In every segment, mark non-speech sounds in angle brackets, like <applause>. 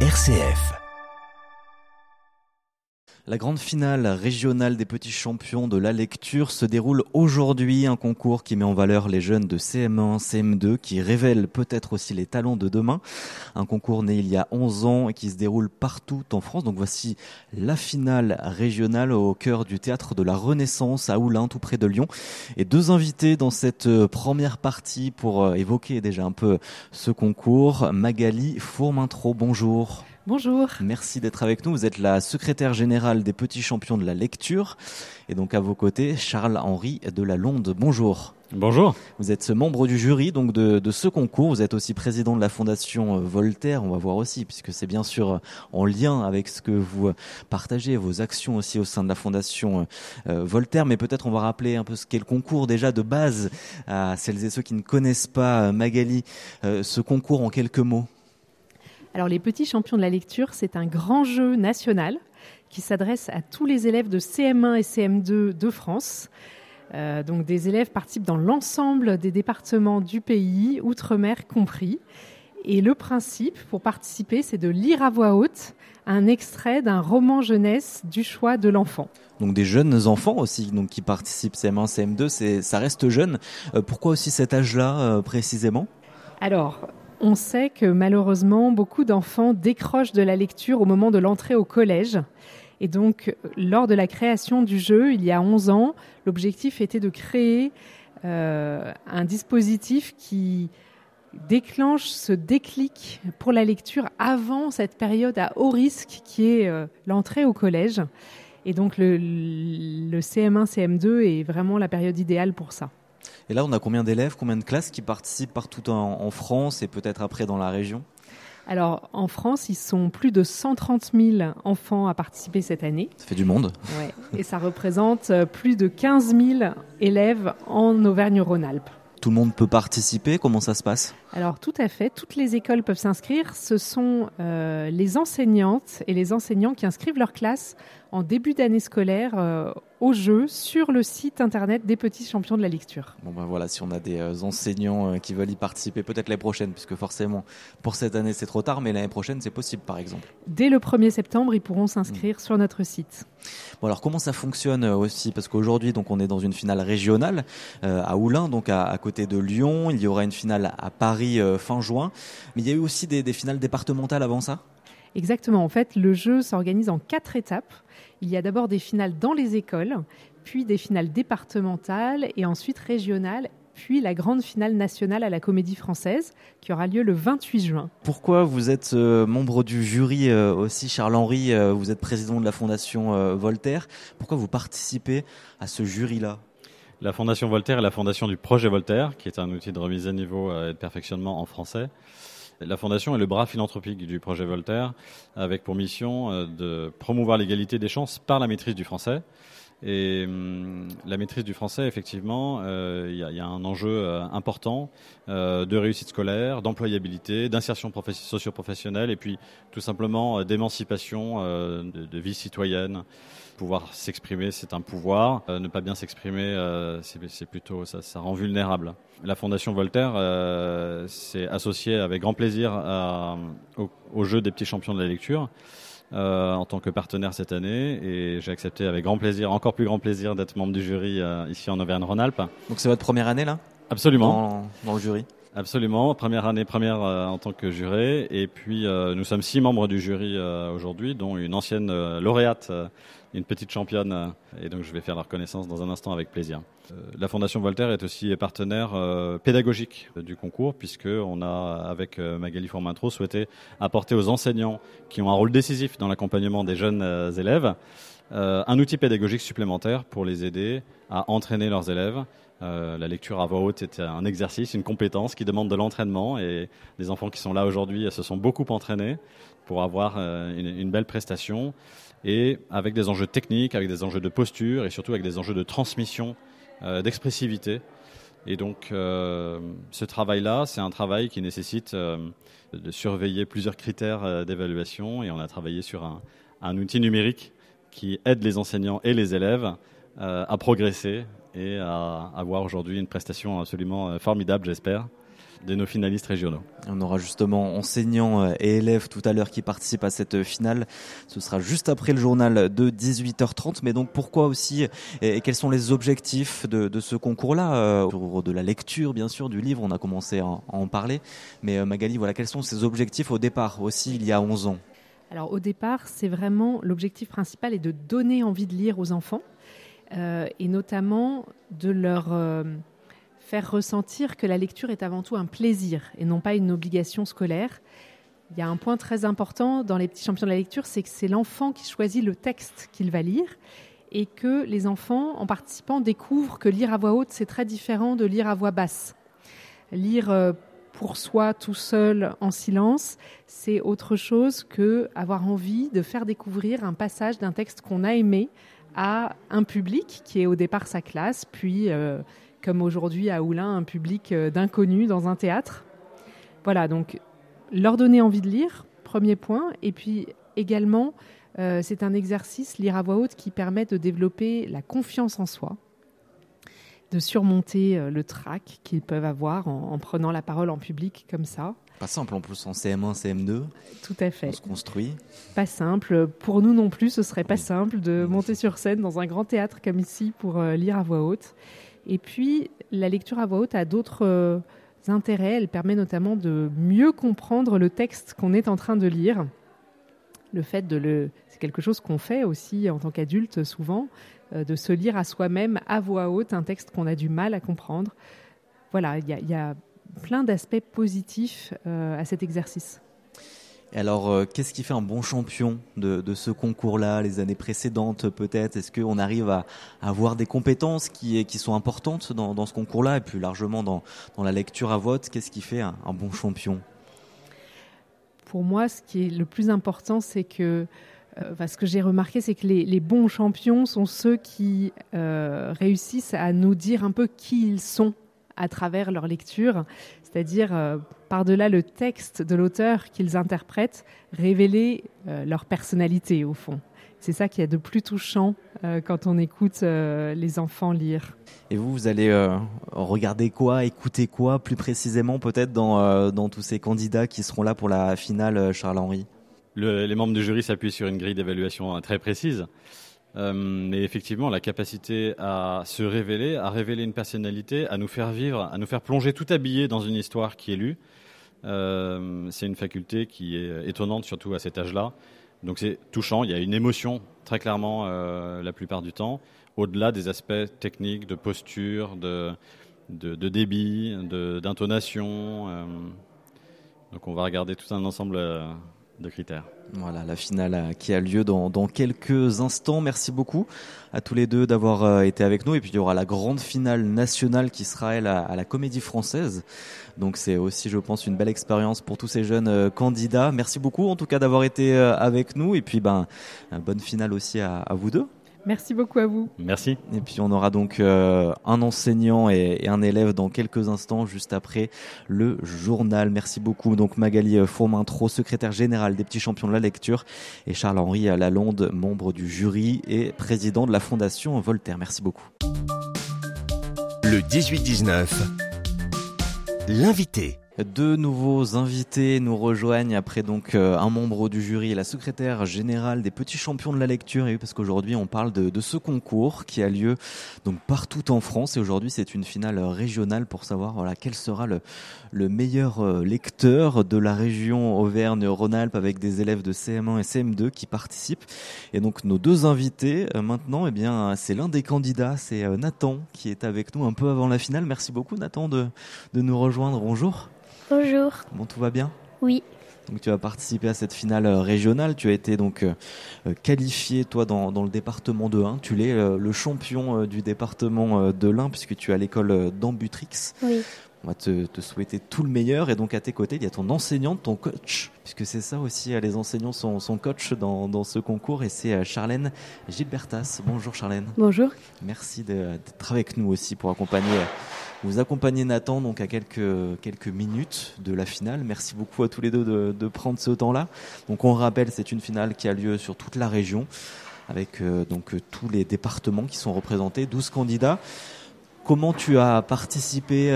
RCF. La grande finale régionale des petits champions de la lecture se déroule aujourd'hui, un concours qui met en valeur les jeunes de CM1, CM2, qui révèle peut-être aussi les talents de demain. Un concours né il y a 11 ans et qui se déroule partout en France. Donc voici la finale régionale au cœur du théâtre de la Renaissance à Oulin, tout près de Lyon. Et deux invités dans cette première partie pour euh, évoquer déjà un peu ce concours. Magali Fourmintro, bonjour. Bonjour. Merci d'être avec nous. Vous êtes la secrétaire générale des petits champions de la lecture. Et donc à vos côtés, Charles-Henri de la Londe. Bonjour. Bonjour. Vous êtes membre du jury donc de, de, ce concours. Vous êtes aussi président de la fondation euh, Voltaire. On va voir aussi, puisque c'est bien sûr euh, en lien avec ce que vous partagez, vos actions aussi au sein de la fondation euh, Voltaire. Mais peut-être on va rappeler un peu ce qu'est le concours déjà de base à celles et ceux qui ne connaissent pas Magali. Ce concours en quelques mots. Alors les petits champions de la lecture, c'est un grand jeu national qui s'adresse à tous les élèves de CM1 et CM2 de France. Euh, donc des élèves participent dans l'ensemble des départements du pays, outre-mer compris. Et le principe pour participer, c'est de lire à voix haute un extrait d'un roman jeunesse du choix de l'enfant. Donc des jeunes enfants aussi donc qui participent CM1, CM2, c'est ça reste jeune. Euh, pourquoi aussi cet âge-là euh, précisément? Alors, on sait que malheureusement, beaucoup d'enfants décrochent de la lecture au moment de l'entrée au collège. Et donc, lors de la création du jeu, il y a 11 ans, l'objectif était de créer euh, un dispositif qui déclenche ce déclic pour la lecture avant cette période à haut risque qui est euh, l'entrée au collège. Et donc, le, le CM1, CM2 est vraiment la période idéale pour ça. Et là, on a combien d'élèves, combien de classes qui participent partout en, en France et peut-être après dans la région? Alors, en France, ils sont plus de 130 000 enfants à participer cette année. Ça fait du monde. Ouais. Et ça représente euh, plus de 15 000 élèves en Auvergne-Rhône-Alpes. Tout le monde peut participer? Comment ça se passe? Alors, tout à fait. Toutes les écoles peuvent s'inscrire. Ce sont euh, les enseignantes et les enseignants qui inscrivent leur classe en début d'année scolaire euh, au jeu sur le site internet des petits champions de la lecture. Bon ben voilà, si on a des euh, enseignants euh, qui veulent y participer, peut-être l'année prochaine, puisque forcément pour cette année c'est trop tard, mais l'année prochaine c'est possible par exemple. Dès le 1er septembre, ils pourront s'inscrire mmh. sur notre site. Bon alors comment ça fonctionne aussi? Parce qu'aujourd'hui donc on est dans une finale régionale à Oulin, donc à, à, côté de Lyon. Il y aura une finale à Paris euh, fin juin, mais il y a eu aussi des, des finales départementales avant ça? Exactement. En fait, le jeu s'organise en quatre étapes. Il y a d'abord des finales dans les écoles, puis des finales départementales et ensuite régionales puis la grande finale nationale à la Comédie Française qui aura lieu le 28 juin. Pourquoi vous êtes euh, membre du jury euh, aussi, Charles-Henri, euh, vous êtes président de la Fondation Voltaire. Pourquoi vous participez à ce jury-là? La Fondation Voltaire est la fondation du projet Voltaire, qui est un outil de remise à niveau et de perfectionnement en français. La Fondation est le bras philanthropique du projet Voltaire, avec pour mission euh, de promouvoir l'égalité des chances par la maîtrise du français. Et hum, la maîtrise du français, effectivement, il euh, y, y, a un enjeu euh, important euh, de réussite scolaire, d'employabilité, d'insertion socio-professionnelle, et puis tout simplement euh, d'émancipation, euh, de, de, vie citoyenne. Pouvoir s'exprimer, c'est un pouvoir. ne pas bien s'exprimer, c'est plutôt ça, ça, rend vulnérable. La Fondation Voltaire s'est associée avec grand plaisir à, au, au jeu des petits champions de la lecture euh, en tant que partenaire cette année et j'ai accepté avec grand plaisir, encore plus grand plaisir d'être membre du jury euh, ici en Auvergne-Rhône-Alpes. Donc c'est votre première année là? Absolument. Dans, dans, le jury? Absolument, première année, première euh, en tant que juré. Et puis euh, nous sommes six membres du jury euh, aujourd'hui, dont une ancienne lauréate, une petite championne. et donc je vais faire leur connaissance dans un instant avec plaisir. la Fondation Voltaire est aussi partenaire pédagogique du concours, puisque on a, avec Magali Formintro, souhaité apporter aux enseignants qui ont un rôle décisif dans l'accompagnement des jeunes élèves un outil pédagogique supplémentaire pour les aider à entraîner leurs élèves euh, la lecture à voix haute est un exercice, une compétence qui demande de l'entraînement et les enfants qui sont là aujourd'hui se sont beaucoup entraînés pour avoir euh, une, belle prestation et avec des enjeux techniques, avec des enjeux de posture et surtout avec des enjeux de transmission, euh, d'expressivité. Et donc ce travail-là, c'est un travail qui nécessite de surveiller plusieurs critères d'évaluation et on a travaillé sur un, outil numérique qui aide les enseignants et les élèves à progresser et à avoir aujourd'hui une prestation absolument euh, formidable, j'espère. de nos finalistes régionaux. On aura justement enseignants et élèves tout à l'heure qui participent à cette finale. Ce sera juste après le journal de 18h30. Mais donc pourquoi aussi et quels sont les objectifs de, ce concours-là Autour de la lecture, bien sûr, du livre, on a commencé à en parler. Mais Magali, voilà, quels sont ces objectifs au départ aussi il y a 11 ans? Alors au départ, c'est vraiment l'objectif principal est de donner envie de lire aux enfants euh, et notamment de leur euh, faire ressentir que la lecture est avant tout un plaisir et non pas une obligation scolaire. Il y a un point très important dans les petits champions de la lecture, c'est que c'est l'enfant qui choisit le texte qu'il va lire et que les enfants, en participant, découvrent que lire à voix haute, c'est très différent de lire à voix basse. Lire euh, pour soi tout seul en silence, c'est autre chose que avoir envie de faire découvrir un passage d'un texte qu'on a aimé à un public qui est au départ sa classe, puis euh, comme aujourd'hui à Oulin, un public euh, d'inconnus dans un théâtre. Voilà, donc leur donner envie de lire, premier point, et puis également euh, c'est un exercice lire à voix haute qui permet de développer la confiance en soi de surmonter euh, le trac qu'ils peuvent avoir en, prenant la parole en public comme ça. Pas simple en plus en CM1, CM2. Tout à fait. On se construit. Pas simple. Pour nous non plus, ce serait pas simple de monter sur scène dans un grand théâtre comme ici pour euh, lire à voix haute. Et puis, la lecture à voix haute a d'autres euh, intérêts. Elle permet notamment de mieux comprendre le texte qu'on est en train de lire. Le fait de le, c'est quelque chose qu'on fait aussi en tant qu'adulte souvent, euh, de se lire à soi-même à voix haute un texte qu'on a du mal à comprendre. Voilà, il y, a plein d'aspects positifs euh, à cet exercice. alors, euh, qu'est-ce qui fait un bon champion de, ce concours-là, les années précédentes peut-être? Est-ce qu'on arrive à, avoir des compétences qui, sont importantes dans, ce concours-là et plus largement dans, la lecture à vote Qu'est-ce qui fait un bon champion? Pour moi, ce qui est le plus important, c'est que euh, ce que j'ai remarqué, c'est que les, bons champions sont ceux qui euh, réussissent à nous dire un peu qui ils sont à travers leur lecture, c'est-à-dire euh, par-delà le texte de l'auteur qu'ils interprètent, révéler leur personnalité au fond. C'est ça qui est de plus touchant quand on écoute les enfants lire. Et vous, vous allez regarder quoi, écouter quoi plus précisément peut-être dans, dans tous ces candidats qui seront là pour la finale Charles-Henri? Les membres du jury s'appuient sur une grille d'évaluation très précise. Euh, mais effectivement, la capacité à se révéler, à révéler une personnalité, à nous faire vivre, à nous faire plonger tout habillé dans une histoire qui est lue, euh, c'est une faculté qui est étonnante, surtout à cet âge-là. Donc c'est touchant, il y a une émotion très clairement euh, la plupart du temps, au-delà des aspects techniques, de posture, de, de, de débit, d'intonation. donc on va regarder tout un ensemble Voilà, la finale euh, qui a lieu dans, quelques instants. Merci beaucoup à tous les deux d'avoir euh, été avec nous. Et puis il y aura la grande finale nationale qui sera elle à, la Comédie Française. Donc c'est aussi, je pense, une belle expérience pour tous ces jeunes euh, candidats. Merci beaucoup en tout cas d'avoir été avec nous. Et puis ben, bonne finale aussi à vous deux. Merci beaucoup à vous. Merci. Et puis on aura donc euh, un enseignant et, un élève dans quelques instants, juste après le journal. Merci beaucoup. Donc Magali Fourmentro, secrétaire générale des petits champions de la lecture, et Charles-Henri Lalonde, membre du jury et président de la Fondation Voltaire. Merci beaucoup. Le 18-19, l'invité. Deux nouveaux invités nous rejoignent après donc euh, un membre du jury et la secrétaire générale des petits champions de la lecture. Et parce qu'aujourd'hui on parle de, ce concours qui a lieu donc partout en France et aujourd'hui c'est une finale régionale pour savoir voilà quel sera le, le meilleur euh, lecteur de la région Auvergne-Rhône-Alpes avec des élèves de CM1 et CM2 qui participent. Et donc nos deux invités euh, maintenant, eh bien c'est l'un des candidats, c'est Nathan qui est avec nous un peu avant la finale. Merci beaucoup Nathan de, de nous rejoindre. Bonjour. Bonjour. Bon, tout va bien Oui. Donc tu as participé à cette finale euh, régionale. Tu as été donc euh, euh, qualifié toi dans, le département de 1. Tu es le champion du département de l'Ain puisque tu es à l'école d'Ambutrix. Oui. On va te, souhaiter tout le meilleur. Et donc à tes côtés, il y a ton enseignante, ton coach, puisque c'est ça aussi. Les enseignants sont, sont coach dans, dans, ce concours. Et c'est Charlène Gilbertas. Bonjour Charlène. Bonjour. Merci d'être avec nous aussi pour accompagner vous accompagnez Nathan donc à quelques, quelques minutes de la finale. Merci beaucoup à tous les deux de, de prendre ce temps-là. Donc on rappelle, c'est une finale qui a lieu sur toute la région avec euh, donc tous les départements qui sont représentés, 12 candidats. Comment tu as participé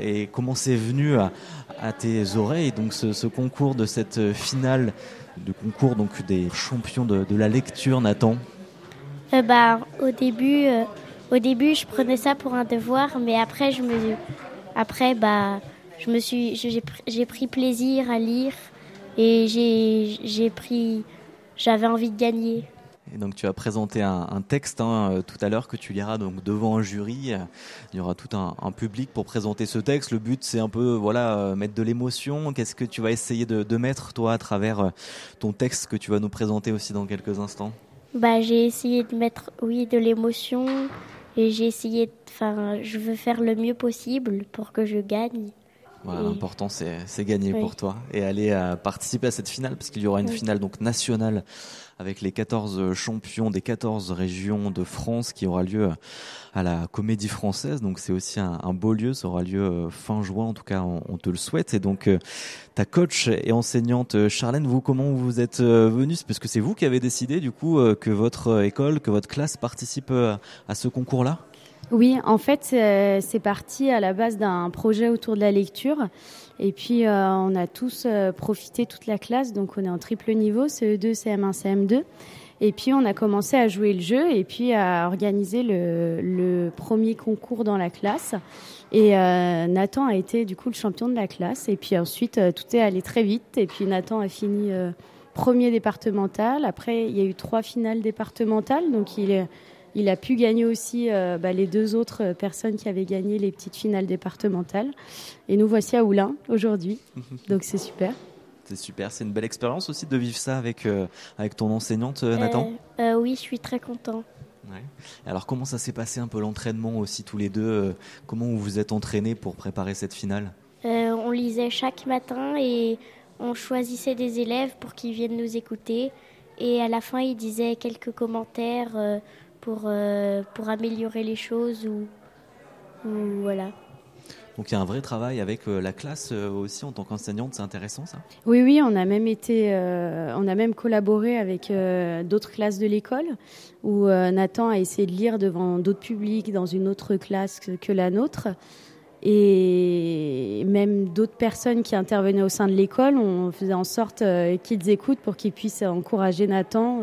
et comment c'est venu à, tes oreilles donc ce, concours de cette finale de concours donc des champions de, la lecture, Nathan? Bah, au début, au début, je prenais ça pour un devoir, mais après, je me, après, bah, je me suis, j'ai pris plaisir à lire et j'ai pris, j'avais envie de gagner. Et donc tu as présenté un, texte hein, euh, tout à l'heure que tu liras donc devant un jury. Il y aura tout un, public pour présenter ce texte. Le but c'est un peu voilà euh, mettre de l'émotion. Qu'est-ce que tu vas essayer de, mettre toi à travers euh, ton texte que tu vas nous présenter aussi dans quelques instants? Bah j'ai essayé de mettre oui de l'émotion et j'ai essayé. Enfin je veux faire le mieux possible pour que je gagne. L'important, c'est gagner pour toi et aller à participer à cette finale parce qu'il y aura une finale donc nationale avec les 14 champions des 14 régions de France qui aura lieu à la Comédie Française. Donc c'est aussi un, beau lieu, ça aura lieu euh, fin juin, en tout cas on, te le souhaite. Et donc euh, ta coach et enseignante euh, Charlène, vous comment vous êtes venue? Parce que c'est vous qui avez décidé du coup que votre école, que votre classe participe à ce concours-là? Oui, en fait, c'est parti à la base d'un projet autour de la lecture. Et puis, euh, on a tous euh, profité, toute la classe. Donc, on est en triple niveau, CE2, CM1, CM2. Et puis, on a commencé à jouer le jeu et puis à organiser le, premier concours dans la classe. Et euh, Nathan a été du coup le champion de la classe. Et puis ensuite, tout est allé très vite. Et puis, Nathan a fini premier départemental. Après, il y a eu trois finales départementales. Donc, il est il a pu gagner aussi euh, bah, les deux autres euh, personnes qui avaient gagné les petites finales départementales. Et nous voici à Oulin aujourd'hui. Donc c'est super. C'est super, c'est une belle expérience aussi de vivre ça avec, euh, avec ton enseignante Nathan Oui, je suis très content. Alors comment ça s'est passé un peu l'entraînement aussi tous les deux Comment vous vous êtes entraînés pour préparer cette finale? On lisait chaque matin et on choisissait des élèves pour qu'ils viennent nous écouter. Et à la fin, ils disaient quelques commentaires pour, euh, pour améliorer les choses ou, voilà. Donc il y a un vrai travail avec euh, la classe euh, aussi en tant qu'enseignante, c'est intéressant ça? Oui, oui, on a même été, on a même collaboré avec d'autres classes de l'école où Nathan a essayé de lire devant d'autres publics dans une autre classe que, la nôtre. Et même d'autres personnes qui intervenaient au sein de l'école, on faisait en sorte qu'ils écoutent pour qu'ils puissent encourager Nathan.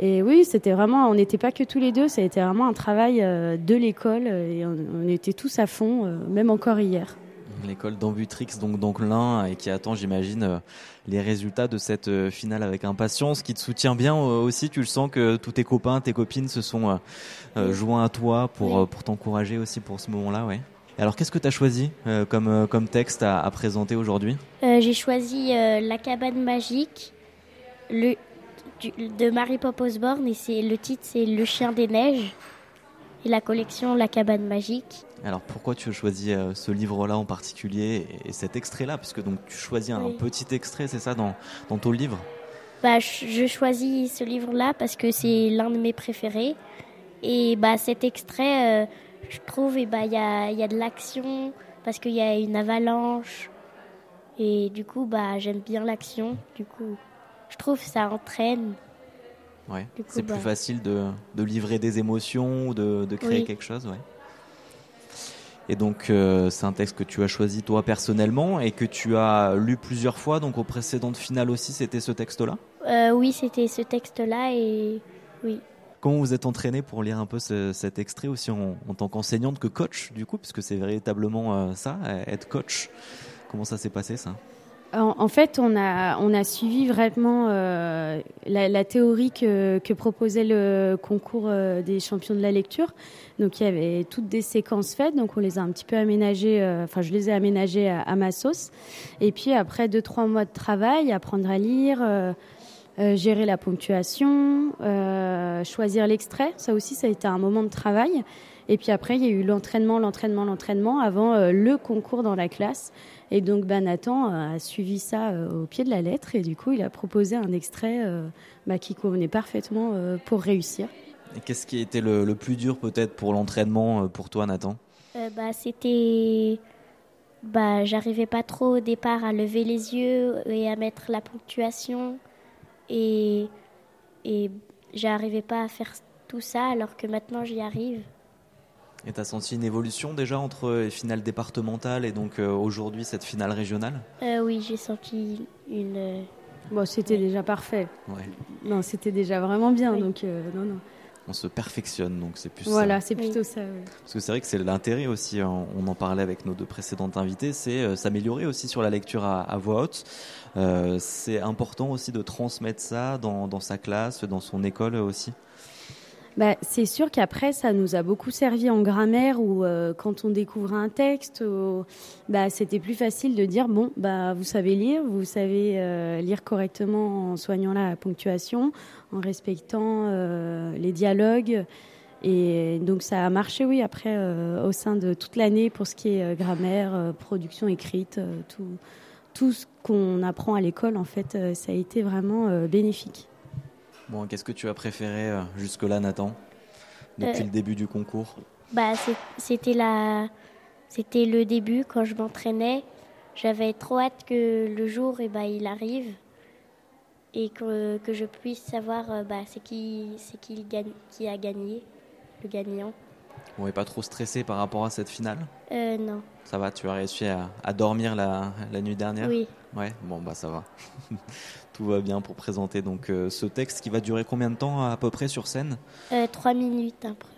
Et oui, c'était vraiment, on n'était pas que tous les deux, ça a été vraiment un travail euh, de l'école et on, était tous à fond, euh, même encore hier. L'école d'Ambutrix, donc d'Anquelin, et qui attend, j'imagine, euh, les résultats de cette finale avec impatience, qui te soutient bien aussi. Tu le sens que tous tes copains, tes copines se sont joints à toi pour, pour t'encourager aussi pour ce moment-là, ouais. Alors, qu'est-ce que tu as choisi comme, comme texte à, à présenter aujourd'hui? J'ai choisi La cabane magique, le, de Mary Osborne et c'est le titre c'est Le chien des neiges et la collection La cabane magique. Alors pourquoi tu as choisi euh, ce livre-là en particulier et cet extrait-là? Puisque donc tu choisis un petit extrait, c'est ça dans, dans ton livre? Bah je choisis ce livre-là parce que c'est l'un de mes préférés. Et bah cet extrait euh, je trouve et bah il y a, y a de l'action parce qu'il y a une avalanche. Et du coup bah j'aime bien l'action du coup je trouve que ça entraîne. Ouais. C'est plus bah. facile de, de, livrer des émotions ou de, de créer quelque chose. Ouais. Et donc, euh, c'est un texte que tu as choisi toi personnellement et que tu as lu plusieurs fois. Donc, aux précédentes finales aussi, c'était ce texte-là? Euh, Oui, c'était ce texte-là et oui. Comment vous êtes entraîné pour lire un peu cet extrait aussi en, tant qu'enseignante que coach, du coup, puisque c'est véritablement euh, ça, être coach Comment ça s'est passé ça? En, fait, on a, suivi vraiment euh, la, théorie que, que, proposait le concours euh, des champions de la lecture. Donc, il y avait toutes des séquences faites. Donc, on les a un petit peu aménagées. Euh, enfin, je les ai aménagées à, ma sauce. Et puis, après deux, trois mois de travail, apprendre à lire, gérer la ponctuation, choisir l'extrait. Ça aussi, ça a été un moment de travail. Et puis après, il y a eu l'entraînement, l'entraînement, l'entraînement avant le concours dans la classe. Et donc, ben, Nathan a suivi ça euh, au pied de la lettre et du coup, il a proposé un extrait euh, bah, qui convenait parfaitement euh, pour réussir. Et qu'est-ce qui a été le, plus dur peut-être pour l'entraînement pour toi, Nathan? Bah, C'était. Bah, J'arrivais pas trop au départ à lever les yeux et à mettre la ponctuation. Et, et j'arrivais pas à faire tout ça alors que maintenant j'y arrive. Et tu as senti une évolution déjà entre les finales départementales et donc aujourd'hui cette finale régionale? Oui, j'ai senti une. Bon, c'était déjà parfait. Ouais. Non, c'était déjà vraiment bien. Donc, non, non on se perfectionne. Donc c'est plus voilà, c'est plutôt ça. Parce que c'est vrai que c'est l'intérêt aussi. Hein, on en parlait avec nos deux précédentes invités, c'est euh, s'améliorer aussi sur la lecture à, voix haute. Euh, c'est important aussi de transmettre ça dans, dans sa classe, dans son école aussi? Bah, c'est sûr qu'après, ça nous a beaucoup servi en grammaire où euh, quand on découvrait un texte, bah, c'était plus facile de dire, bon, bah, vous savez lire, vous savez euh, lire correctement en soignant la ponctuation, en respectant euh, les dialogues. Et donc ça a marché, oui, après, au sein de toute l'année pour ce qui est grammaire, production écrite, tout, tout ce qu'on apprend à l'école, en fait, ça a été vraiment bénéfique. Bon, qu'est-ce que tu as préféré euh, jusque-là, Nathan, depuis euh, le début du concours? Bah, c'était la, c'était le début quand je m'entraînais. J'avais trop hâte que le jour, et eh bah, il arrive et que, que je puisse savoir euh, bah, c'est qui, c'est qui, qui a gagné, le gagnant. On n'est pas trop stressé par rapport à cette finale euh, Non. Ça va, tu as réussi à, à dormir la, la, nuit dernière Oui. Ouais, bon bah ça va. <laughs> Tout va bien pour présenter donc euh, ce texte qui va durer combien de temps à peu près sur scène? Euh, Trois minutes à peu près.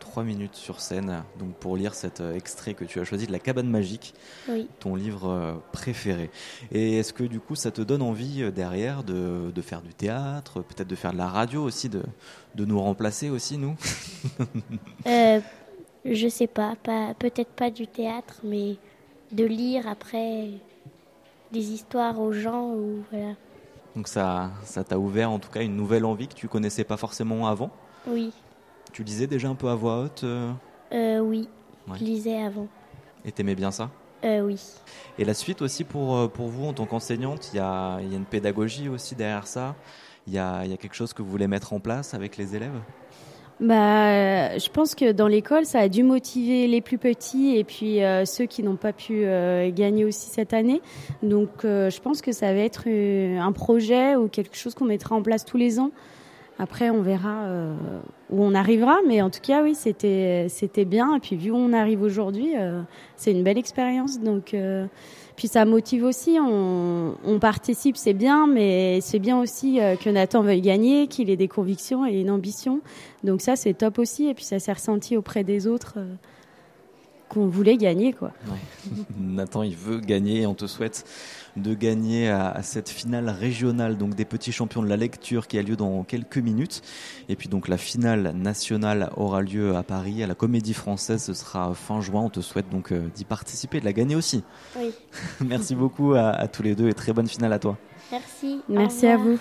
Trois minutes sur scène, donc pour lire cet euh, extrait que tu as choisi de La cabane magique, oui. ton livre préféré. Et est-ce que du coup ça te donne envie derrière de, de faire du théâtre, peut-être de faire de la radio aussi, de, de nous remplacer aussi nous <laughs> euh, Je sais pas, pas peut-être pas du théâtre, mais de lire après des histoires aux gens ou voilà. Donc ça, ça t'a ouvert en tout cas une nouvelle envie que tu connaissais pas forcément avant? Oui. Tu lisais déjà un peu à voix haute euh... euh oui, je lisais avant. Et t'aimais bien ça? Euh, Oui. Et la suite aussi pour, euh, pour vous en tant qu'enseignante, il y a, y a, une pédagogie aussi derrière ça? Il y a, y a quelque chose que vous voulez mettre en place avec les élèves? Bah, je pense que dans l'école, ça a dû motiver les plus petits et puis euh, ceux qui n'ont pas pu euh, gagner aussi cette année. Donc, euh, je pense que ça va être un projet ou quelque chose qu'on mettra en place tous les ans. Après, on verra où on arrivera, mais en tout cas, oui, c'était c'était bien. Et puis, vu où on arrive aujourd'hui, c'est une belle expérience. Donc puis ça motive aussi, on, on participe, c'est bien, mais c'est bien aussi euh, que Nathan veuille gagner, qu'il ait des convictions et une ambition. Donc ça, c'est top aussi. Et puis ça s'est ressenti auprès des autres euh, qu'on voulait gagner. Quoi. <laughs> Nathan, il veut gagner. On te souhaite de gagner à, cette finale régionale donc des petits champions de la lecture qui a lieu dans quelques minutes. Et puis donc la finale nationale aura lieu à Paris à la Comédie Française. Ce sera fin juin. On te souhaite donc euh, d'y participer, de la gagner aussi. Oui. <laughs> Merci beaucoup à, à tous les deux et très bonne finale à toi. Merci. Merci à vous.